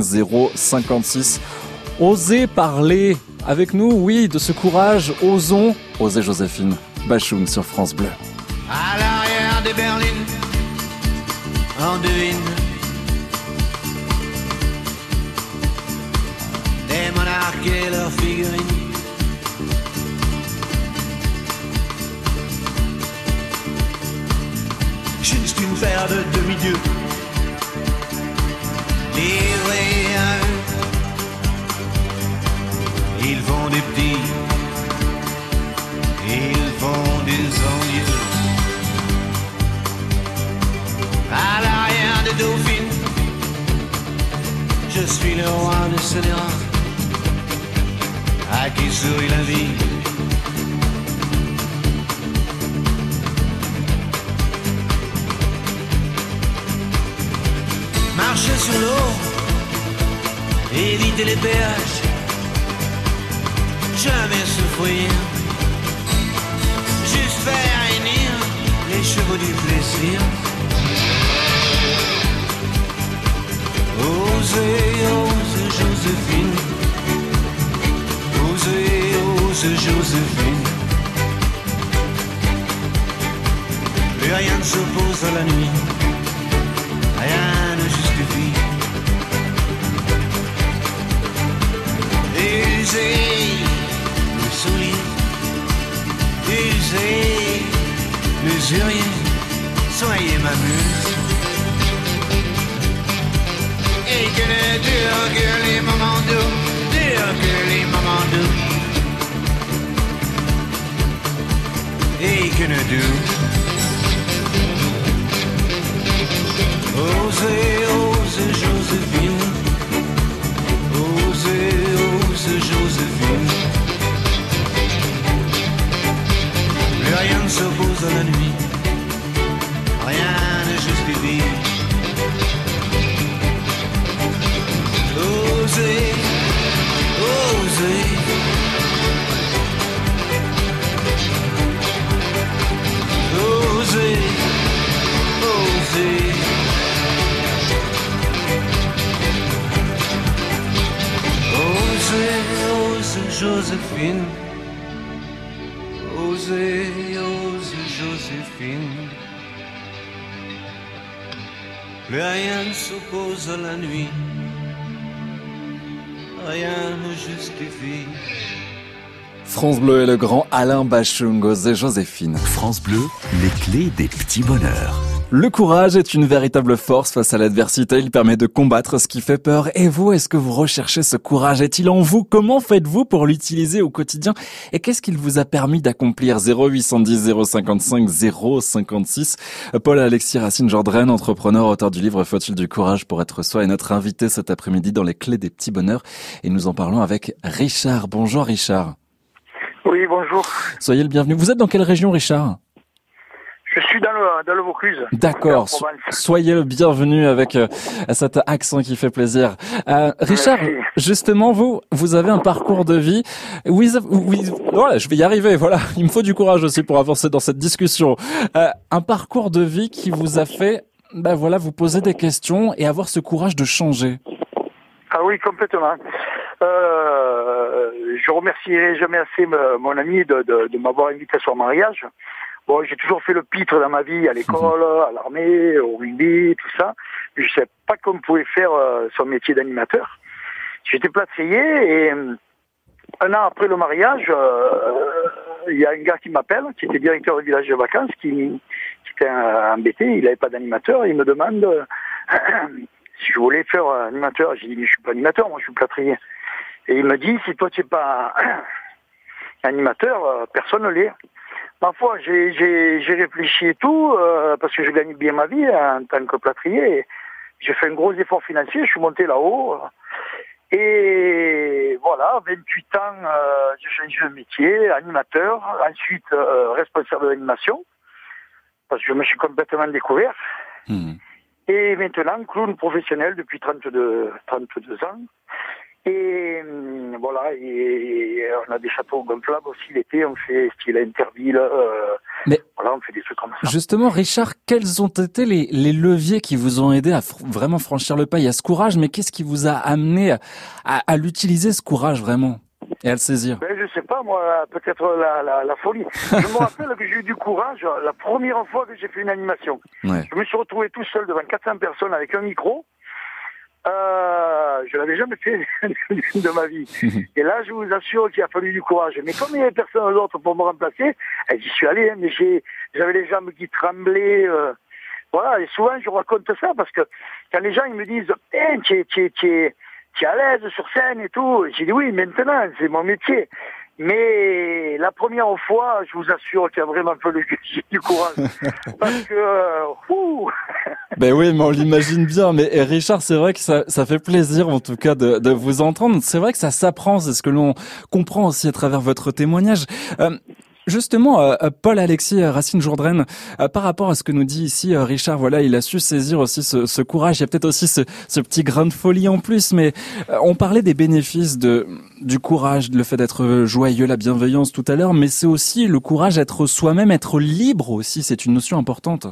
[SPEAKER 5] 056. Osez parler avec nous, oui, de ce courage. Osons. Osez Joséphine. Bachoum sur France Bleu.
[SPEAKER 7] À l'arrière des berlines, en des monarques et leurs figurines. Une paire de demi-dieux. À eux, ils font des petits, ils font des envieux. À l'arrière des dauphines, je suis le roi de scélérat, à qui sourit la vie? Marcher sur l'eau, éviter les péages, jamais souffrir, juste faire réunir les chevaux du plaisir. Osez, osez Joséphine, osez, osez Joséphine. Plus rien ne s'oppose à la nuit, rien Le soulier, usez l'usurier, soyez ma muse. Et que ne durent que les moments doux, durent que les moments. Et que ne Osez, osez Joséphine, osez, osez Joséphine. Plus rien ne s'oppose à la nuit, rien ne justifie. Osez. Osez, Joséphine. Osez, osez Joséphine. Plus rien ne s'oppose à la nuit. Rien ne justifie.
[SPEAKER 5] France Bleu et le grand Alain Bachung, osez Joséphine.
[SPEAKER 4] France Bleu, les clés des petits bonheurs.
[SPEAKER 5] Le courage est une véritable force face à l'adversité. Il permet de combattre ce qui fait peur. Et vous, est-ce que vous recherchez ce courage? Est-il en vous? Comment faites-vous pour l'utiliser au quotidien? Et qu'est-ce qu'il vous a permis d'accomplir? 0810 055 056 Paul Alexis Racine Jourdraine, entrepreneur, auteur du livre Faut-il du courage pour être soi est notre invité cet après-midi dans les clés des petits bonheurs. Et nous en parlons avec Richard. Bonjour Richard.
[SPEAKER 20] Oui, bonjour.
[SPEAKER 5] Soyez le bienvenu. Vous êtes dans quelle région Richard?
[SPEAKER 20] Je suis dans le, dans le Vaucluse.
[SPEAKER 5] D'accord. soyez le bienvenu avec euh, cet accent qui fait plaisir. Euh, Richard, justement, vous, vous avez un parcours de vie. Oui, oui, voilà, je vais y arriver. Voilà, il me faut du courage aussi pour avancer dans cette discussion. Euh, un parcours de vie qui vous a fait, ben voilà, vous poser des questions et avoir ce courage de changer.
[SPEAKER 20] Ah oui, complètement. Euh, je remercierai jamais assez mon ami de, de, de m'avoir invité à son mariage. Bon, j'ai toujours fait le pitre dans ma vie, à l'école, à l'armée, au rugby, tout ça. Mais je ne savais pas qu'on pouvait faire euh, son métier d'animateur. J'étais plâtrier et euh, un an après le mariage, euh, il y a un gars qui m'appelle, qui était directeur du village de vacances, qui, qui était embêté, il n'avait pas d'animateur, il me demande si je voulais faire animateur. J'ai dit, mais je suis pas animateur, moi je suis plâtrier. Et il me dit, si toi tu n'es pas animateur, personne ne l'est. Ma foi, j'ai réfléchi et tout, euh, parce que je gagne bien ma vie en tant que plâtrier. J'ai fait un gros effort financier, je suis monté là-haut. Et voilà, 28 ans, euh, j'ai changé de métier, animateur, ensuite euh, responsable d'animation, parce que je me suis complètement découvert. Hmm. Et maintenant, clown professionnel depuis 32, 32 ans. Et hum, voilà, et, on a des châteaux gonflables aussi l'été, on fait style Interville, euh, Mais voilà, on fait des trucs comme ça.
[SPEAKER 5] Justement, Richard, quels ont été les, les leviers qui vous ont aidé à vraiment franchir le pas? Il y a ce courage, mais qu'est-ce qui vous a amené à, à, l'utiliser, ce courage vraiment et à le saisir?
[SPEAKER 20] Ben, Je sais pas, moi, peut-être la, la, la, folie. je me rappelle que j'ai eu du courage la première fois que j'ai fait une animation. Je me suis retrouvé tout seul devant 400 personnes avec un micro. Euh, je l'avais jamais fait de ma vie. Et là, je vous assure qu'il a fallu du courage. Mais comme il n'y avait personne d'autre pour me remplacer, eh, j'y suis allé, hein, mais j'avais les jambes qui tremblaient. Euh, voilà, et souvent je raconte ça parce que quand les gens ils me disent eh, tu es, tu tu es à l'aise sur scène et tout, j'ai dit oui, maintenant, c'est mon métier. Mais la première fois, je vous assure qu'il y a vraiment fallu du courage. Parce que, euh,
[SPEAKER 5] Ben oui, mais on l'imagine bien. Mais Richard, c'est vrai que ça, ça fait plaisir en tout cas de, de vous entendre. C'est vrai que ça s'apprend, c'est ce que l'on comprend aussi à travers votre témoignage. Euh, Justement, euh, euh, Paul Alexis euh, Racine Jourdraine, par rapport à ce que nous dit ici Richard, voilà, il a su saisir aussi ce, courage. Il y a peut-être aussi ce, petit grain de folie en plus, mais on parlait des bénéfices du courage, le fait d'être joyeux, la bienveillance tout à l'heure, mais c'est aussi le courage d'être soi-même, être libre aussi. C'est une notion importante.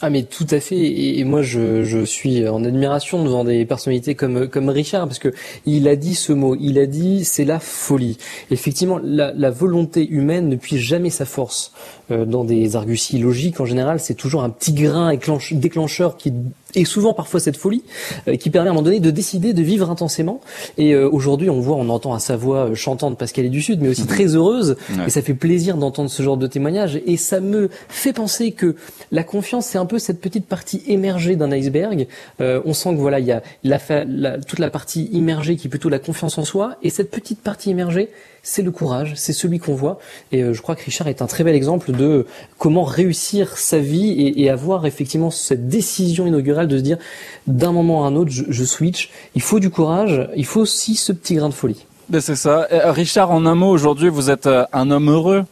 [SPEAKER 6] Ah mais tout à fait et, moi je, je, suis en admiration devant des personnalités comme comme Richard parce que il a dit ce mot, il a dit c'est la folie. Effectivement, la, volonté humaine ne puise jamais sa force euh, dans des arguties logiques. En général, c'est toujours un petit grain déclencheur qui et souvent parfois cette folie euh, qui permet à un moment donné de décider de vivre intensément. Et euh, aujourd'hui, on voit, on entend à sa voix euh, chantante parce qu'elle est du Sud, mais aussi mhm. très heureuse. Et ça fait plaisir d'entendre ce genre de témoignage. Et ça me fait penser que la confiance, c'est un peu cette petite partie émergée d'un iceberg. on sent que voilà, il y a la, la, toute la partie immergée qui est plutôt la confiance en soi, et cette petite partie immergée, c'est le courage, c'est celui qu'on voit. Et euh, je crois que Richard est un très bel exemple de comment réussir sa vie et, avoir effectivement cette décision inaugurale de se dire d'un moment à un autre, je, switch. Il faut du courage, il faut aussi ce petit grain de folie.
[SPEAKER 5] Ben c'est ça. Euh, Richard, en un mot, aujourd'hui, vous êtes euh, un homme heureux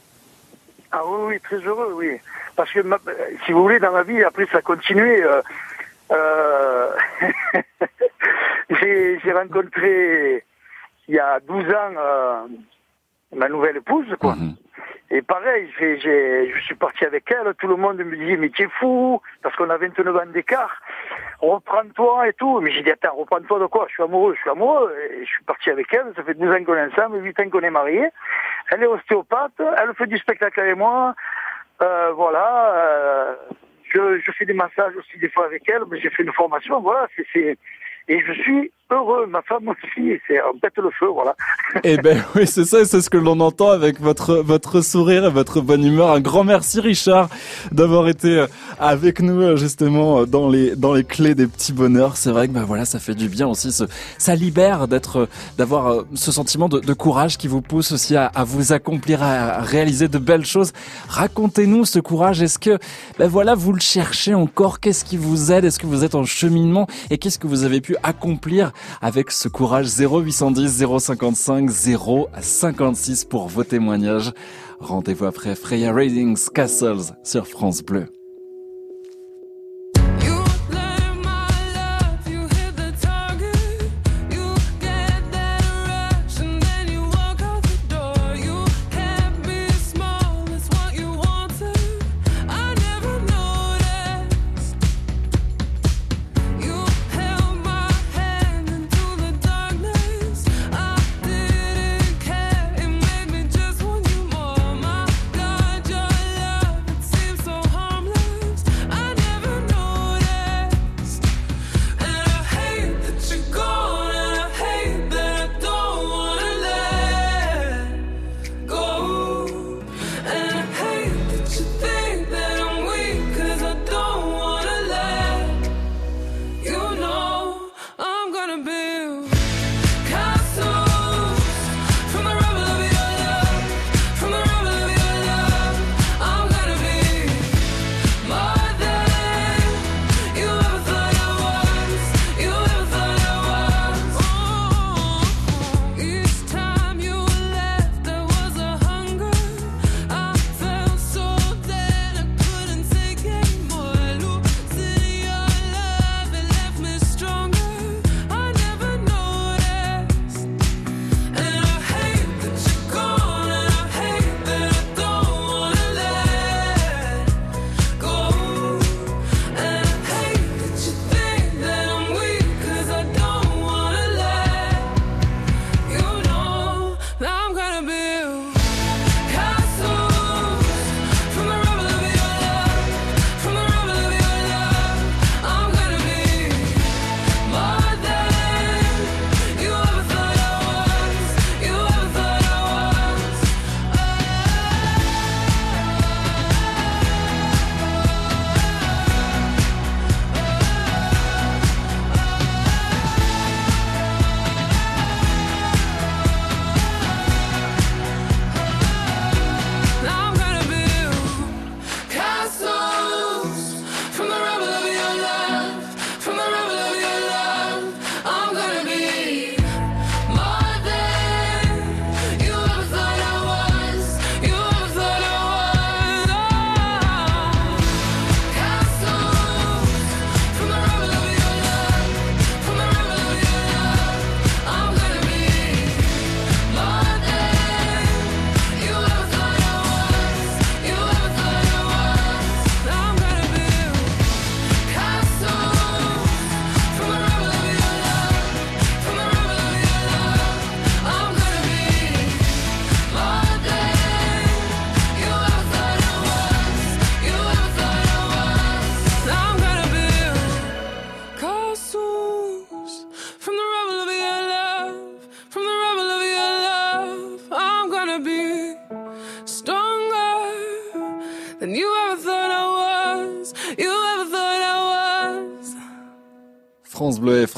[SPEAKER 20] Ah oui, oui, très heureux, oui. Parce que, si vous voulez, dans ma vie, après, ça a continué. j'ai rencontré, il y a 12 ans, ma nouvelle épouse, quoi. Mhm. Et pareil, j'ai, j'ai, je suis parti avec elle, tout le monde me disait, mais tu es fou, parce qu'on a 29 ans d'écart, reprends-toi et tout. Mais j'ai dit, attends, reprends-toi de quoi? Je suis amoureux, je suis amoureux, et je suis parti avec elle, ça fait 12 ans qu'on est ensemble, 8 ans qu'on est mariés. Elle est ostéopathe, elle fait du spectacle avec moi, euh, voilà, euh, je, je fais des massages aussi des fois avec elle, mais j'ai fait une formation, voilà, c'est, c'est, et je suis heureux, ma femme aussi, c'est on pète le feu, voilà.
[SPEAKER 21] Eh ben oui, c'est ça, c'est ce que l'on entend avec votre votre sourire et votre bonne humeur. Un grand merci Richard d'avoir été euh, avec nous euh, justement euh, dans les dans les clés des petits bonheurs. C'est vrai que ben voilà, ça fait du bien aussi. ça libère d'être d'avoir ce sentiment de, de, courage qui vous pousse aussi à, à, vous accomplir, à réaliser de belles choses. Racontez-nous ce courage. Est-ce que ben voilà, vous le cherchez encore? Qu'est-ce qui vous aide? Est-ce que vous êtes en cheminement? Et qu'est-ce que vous avez pu accomplir avec ce courage 0810 055 056 pour vos témoignages. Rendez-vous après Freya Ratings Castles sur France Bleu.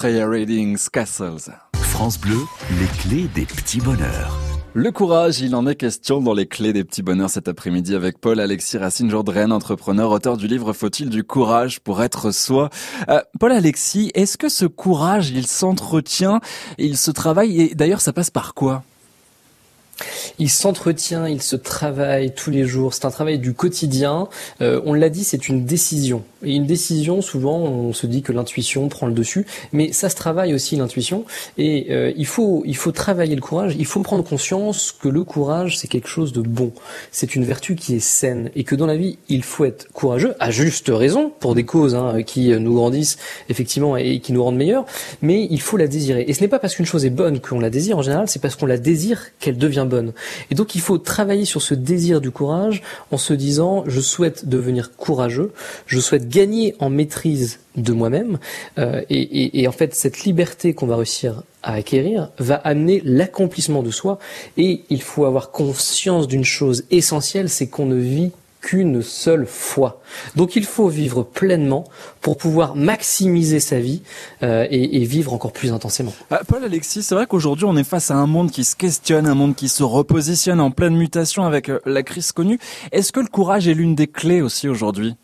[SPEAKER 21] Freya Readings Castles.
[SPEAKER 4] France Bleu, les clés des petits bonheurs.
[SPEAKER 21] Le courage, il en est question dans les clés des petits bonheurs cet après-midi avec Paul Alexis Racine Jourdraine, entrepreneur, auteur du livre Faut-il du courage pour être soi? Euh, Paul Alexis, est-ce que ce courage, il s'entretient, il se travaille? Et d'ailleurs ça passe par quoi?
[SPEAKER 6] Il s'entretient, il se travaille tous les jours. C'est un travail du quotidien. Euh, on l'a dit, c'est une décision. Et une décision, souvent, on se dit que l'intuition prend le dessus, mais ça se travaille aussi l'intuition. Et euh, il faut, il faut travailler le courage. Il faut prendre conscience que le courage, c'est quelque chose de bon. C'est une vertu qui est saine et que dans la vie, il faut être courageux, à juste raison, pour des causes hein, qui nous grandissent effectivement et qui nous rendent meilleurs. Mais il faut la désirer. Et ce n'est pas parce qu'une chose est bonne qu'on la désire en général, c'est parce qu'on la désire qu'elle devient bonne. Et donc il faut travailler sur ce désir du courage en se disant je souhaite devenir courageux, je souhaite gagner en maîtrise de moi-même euh, et, et, et en fait cette liberté qu'on va réussir à acquérir va amener l'accomplissement de soi et il faut avoir conscience d'une chose essentielle, c'est qu'on ne vit qu'une seule fois. Donc il faut vivre pleinement pour pouvoir maximiser sa vie euh, et, et, vivre encore plus intensément.
[SPEAKER 5] Ah, Paul Alexis, c'est vrai qu'aujourd'hui on est face à un monde qui se questionne, un monde qui se repositionne en pleine mutation avec euh, la crise connue. Est-ce que le courage est l'une des clés aussi aujourd'hui?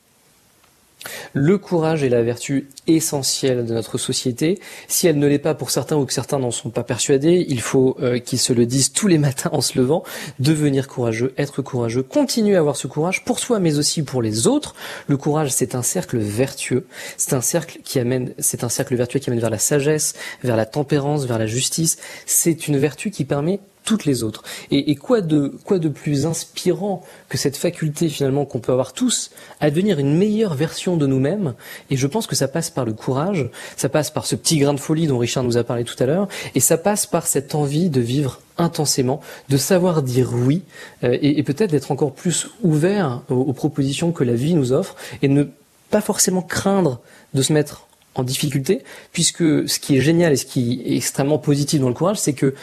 [SPEAKER 6] Le courage est la vertu essentielle de notre société. Si elle ne l'est pas pour certains ou que certains n'en sont pas persuadés, il faut euh, qu'ils se le disent tous les matins en se levant. Devenir courageux, être courageux, continuer à avoir ce courage pour soi mais aussi pour les autres. Le courage, c'est un cercle vertueux. C'est un cercle qui amène, c'est un cercle vertueux qui amène vers la sagesse, vers la tempérance, vers la justice. C'est une vertu qui permet toutes les autres. Et, et, quoi de quoi de plus inspirant que cette faculté finalement qu'on peut avoir tous à devenir une meilleure version de nous-mêmes? Et je pense que ça passe par le courage, ça passe par ce petit grain de folie dont Richard nous a parlé tout à l'heure, et ça passe par cette envie de vivre intensément, de savoir dire oui, euh, et, et peut-être d'être encore plus ouvert aux, aux propositions que la vie nous offre, et ne pas forcément craindre de se mettre en difficulté, puisque ce qui est génial et ce qui est extrêmement positif dans le courage, c'est que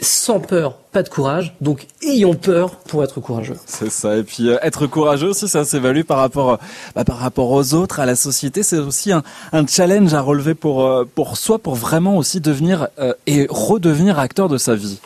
[SPEAKER 6] sans peur, pas de courage. Donc ayons peur pour être courageux.
[SPEAKER 5] C'est ça. Et puis euh, être courageux aussi, ça s'évalue par rapport, euh, bah, par rapport aux autres, à la société. C'est aussi un, un, challenge à relever pour euh, pour soi, pour vraiment aussi devenir euh, et redevenir acteur de sa vie.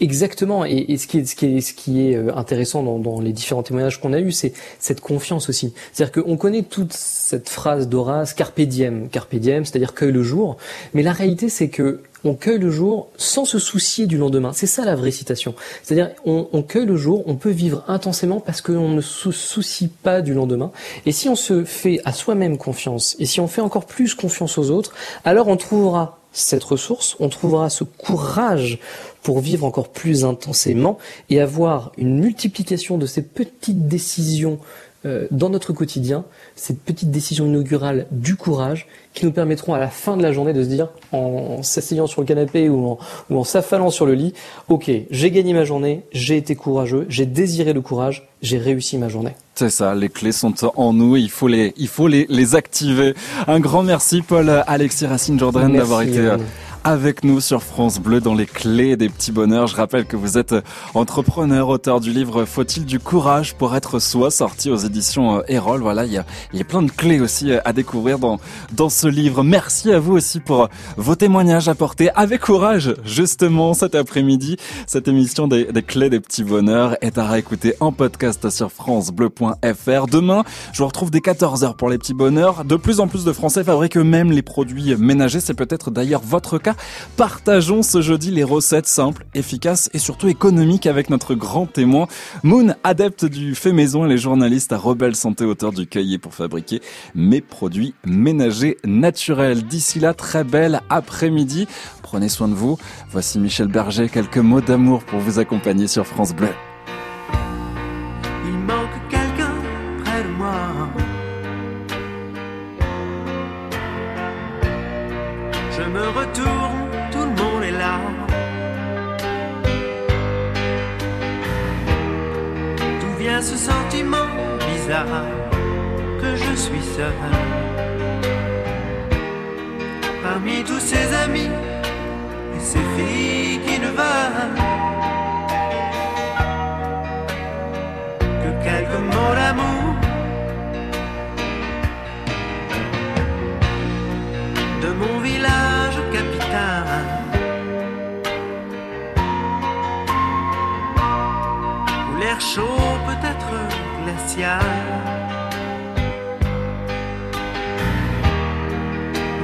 [SPEAKER 6] Exactement. Et, et, ce, qui est, ce, qui est, ce qui est euh, intéressant dans, dans les différents témoignages qu'on a eus, c'est cette confiance aussi. C'est-à-dire qu'on connaît toute cette phrase d'Horace, carpe diem, carpe diem, c'est-à-dire cueille le jour. Mais la réalité, c'est que on cueille le jour sans se soucier du lendemain. C'est ça la vraie citation. C'est-à-dire on, on, cueille le jour, on peut vivre intensément parce qu'on ne se soucie pas du lendemain. Et si on se fait à soi-même confiance, et si on fait encore plus confiance aux autres, alors on trouvera cette ressource, on trouvera ce courage pour vivre encore plus intensément et avoir une multiplication de ces petites décisions euh, dans notre quotidien, ces petites décisions inaugurales du courage qui nous permettront à la fin de la journée de se dire, en s'asseyant sur le canapé ou en, ou en s'affalant sur le lit, ok, j'ai gagné ma journée, j'ai été courageux, j'ai désiré le courage, j'ai réussi ma journée.
[SPEAKER 5] C'est ça, les clés sont en nous, il faut les, il faut les, les activer. Un grand merci Paul Alexis Racine Jordan d'avoir été Yann avec nous sur France Bleu dans les clés des petits bonheurs. Je rappelle que vous êtes entrepreneur, auteur du livre Faut-il du courage pour être soi, sorti aux éditions Erol. Voilà, il y a, il y a plein de clés aussi à découvrir dans, dans ce livre. Merci à vous aussi pour vos témoignages apportés avec courage, justement, cet après-midi. Cette émission des, des clés des petits bonheurs est à réécouter en podcast sur francebleu.fr. Demain, je vous retrouve dès 14h pour les petits bonheurs. De plus en plus de Français fabriquent eux-mêmes les produits ménagers. C'est peut-être d'ailleurs votre cas. Partageons ce jeudi les recettes simples, efficaces et surtout économiques avec notre grand témoin, Moon, adepte du fait maison et les journalistes à Rebelle Santé, auteur du cahier pour fabriquer mes produits ménagers naturels. D'ici là, très belle après-midi. Prenez soin de vous. Voici Michel Berger, quelques mots d'amour pour vous accompagner sur France Bleu.
[SPEAKER 7] Ce sentiment bizarre que je suis seul. Parmi tous ces amis et ces filles qui ne veulent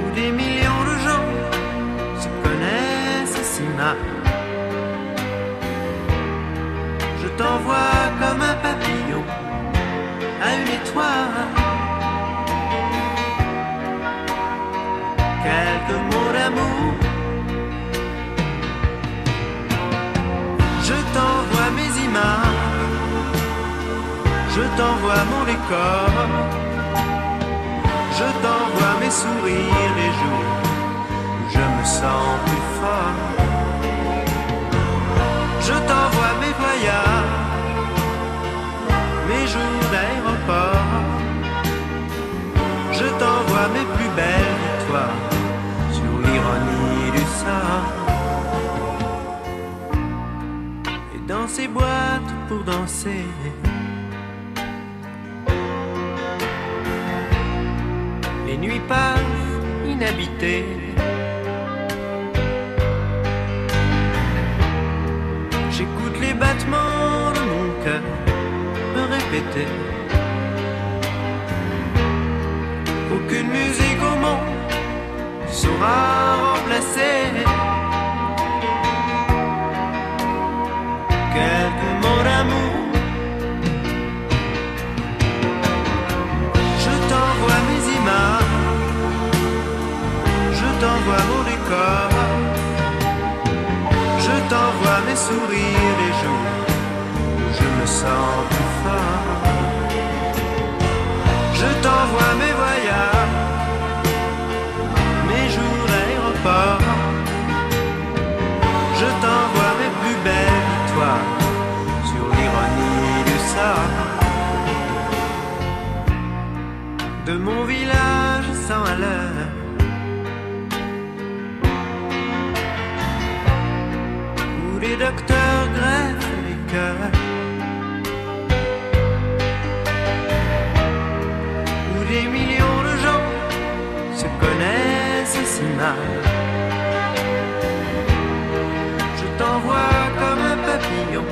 [SPEAKER 7] Où des millions de gens se connaissent si mal. Je t'envoie comme un papillon à une étoile. Quelques mots d'amour. Je t'envoie mes images. Je t'envoie mon décor, je t'envoie mes sourires les jours où je me sens plus fort. Je t'envoie mes voyages, mes jours d'aéroport. Je t'envoie mes plus belles victoires sur l'ironie du sort. Et dans ces boîtes pour danser J'écoute les battements de mon cœur me répéter. Aucune musique au monde saura remplacer je t'envoie mes sourires les jours où je me sens plus fort. Je t'envoie mes voyages, mes jours d'aéroport. Je t'envoie mes plus belles victoires sur l'ironie du sort. De mon village sans à. Les docteurs greffent les cœurs. Où des millions de gens se connaissent si mal. Je t'envoie comme un papillon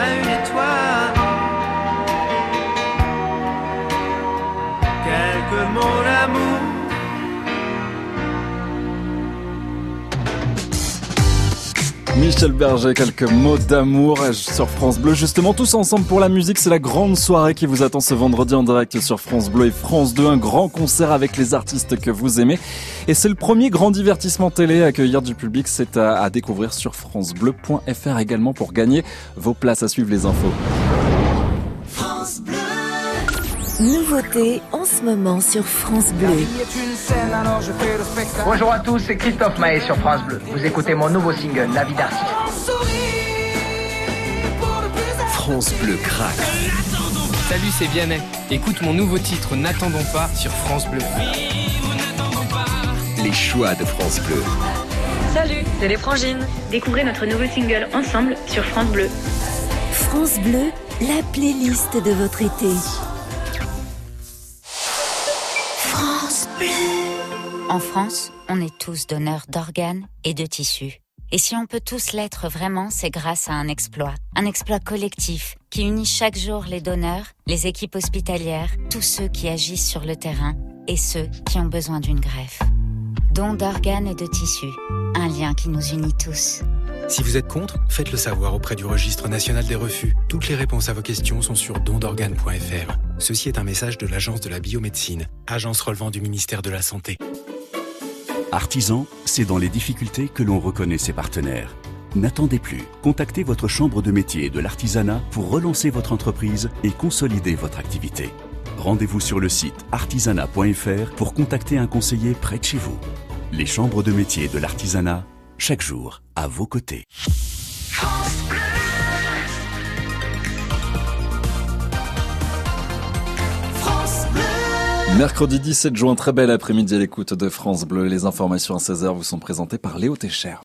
[SPEAKER 7] à une étoile.
[SPEAKER 5] Michel Berger, quelques mots d'amour sur France Bleu. Justement, tous ensemble pour la musique, c'est la grande soirée qui vous attend ce vendredi en direct sur France Bleu et France 2. Un grand concert avec les artistes que vous aimez. Et c'est le premier grand divertissement télé à accueillir du public. C'est à, à découvrir sur francebleu.fr également pour gagner vos places à suivre les infos.
[SPEAKER 9] Nouveauté en ce moment sur France Bleu.
[SPEAKER 22] Bonjour à tous, c'est Christophe Maé sur France Bleu. Vous écoutez mon nouveau single, La vie d'artiste.
[SPEAKER 23] France Bleu craque.
[SPEAKER 24] Salut, c'est Vianney. Écoute mon nouveau titre N'attendons pas sur France Bleu.
[SPEAKER 23] Les choix de France Bleu.
[SPEAKER 25] Salut, c'est les Frangines. Découvrez notre nouveau single ensemble sur France Bleu.
[SPEAKER 9] France Bleu, la playlist de votre été.
[SPEAKER 26] En France, on est tous donneurs d'organes et de tissus. Et si on peut tous l'être vraiment, c'est grâce à un exploit. Un exploit collectif qui unit chaque jour les donneurs, les équipes hospitalières, tous ceux qui agissent sur le terrain et ceux qui ont besoin d'une greffe. Don d'organes et de tissus. Un lien qui nous unit tous.
[SPEAKER 27] Si vous êtes contre, faites-le savoir auprès du registre national des refus. Toutes les réponses à vos questions sont sur dondorganes.fr. Ceci est un message de l'Agence de la biomédecine, agence relevant du ministère de la Santé.
[SPEAKER 4] Artisan, c'est dans les difficultés que l'on reconnaît ses partenaires. N'attendez plus. Contactez votre chambre de métier de l'artisanat pour relancer votre entreprise et consolider votre activité. Rendez-vous sur le site artisanat.fr pour contacter un conseiller près de chez vous. Les chambres de métier de l'artisanat, chaque jour, à vos côtés.
[SPEAKER 5] Mercredi 17 juin, très bel après-midi à l'écoute de France Bleu. Les informations à 16h vous sont présentées par Léo Técher.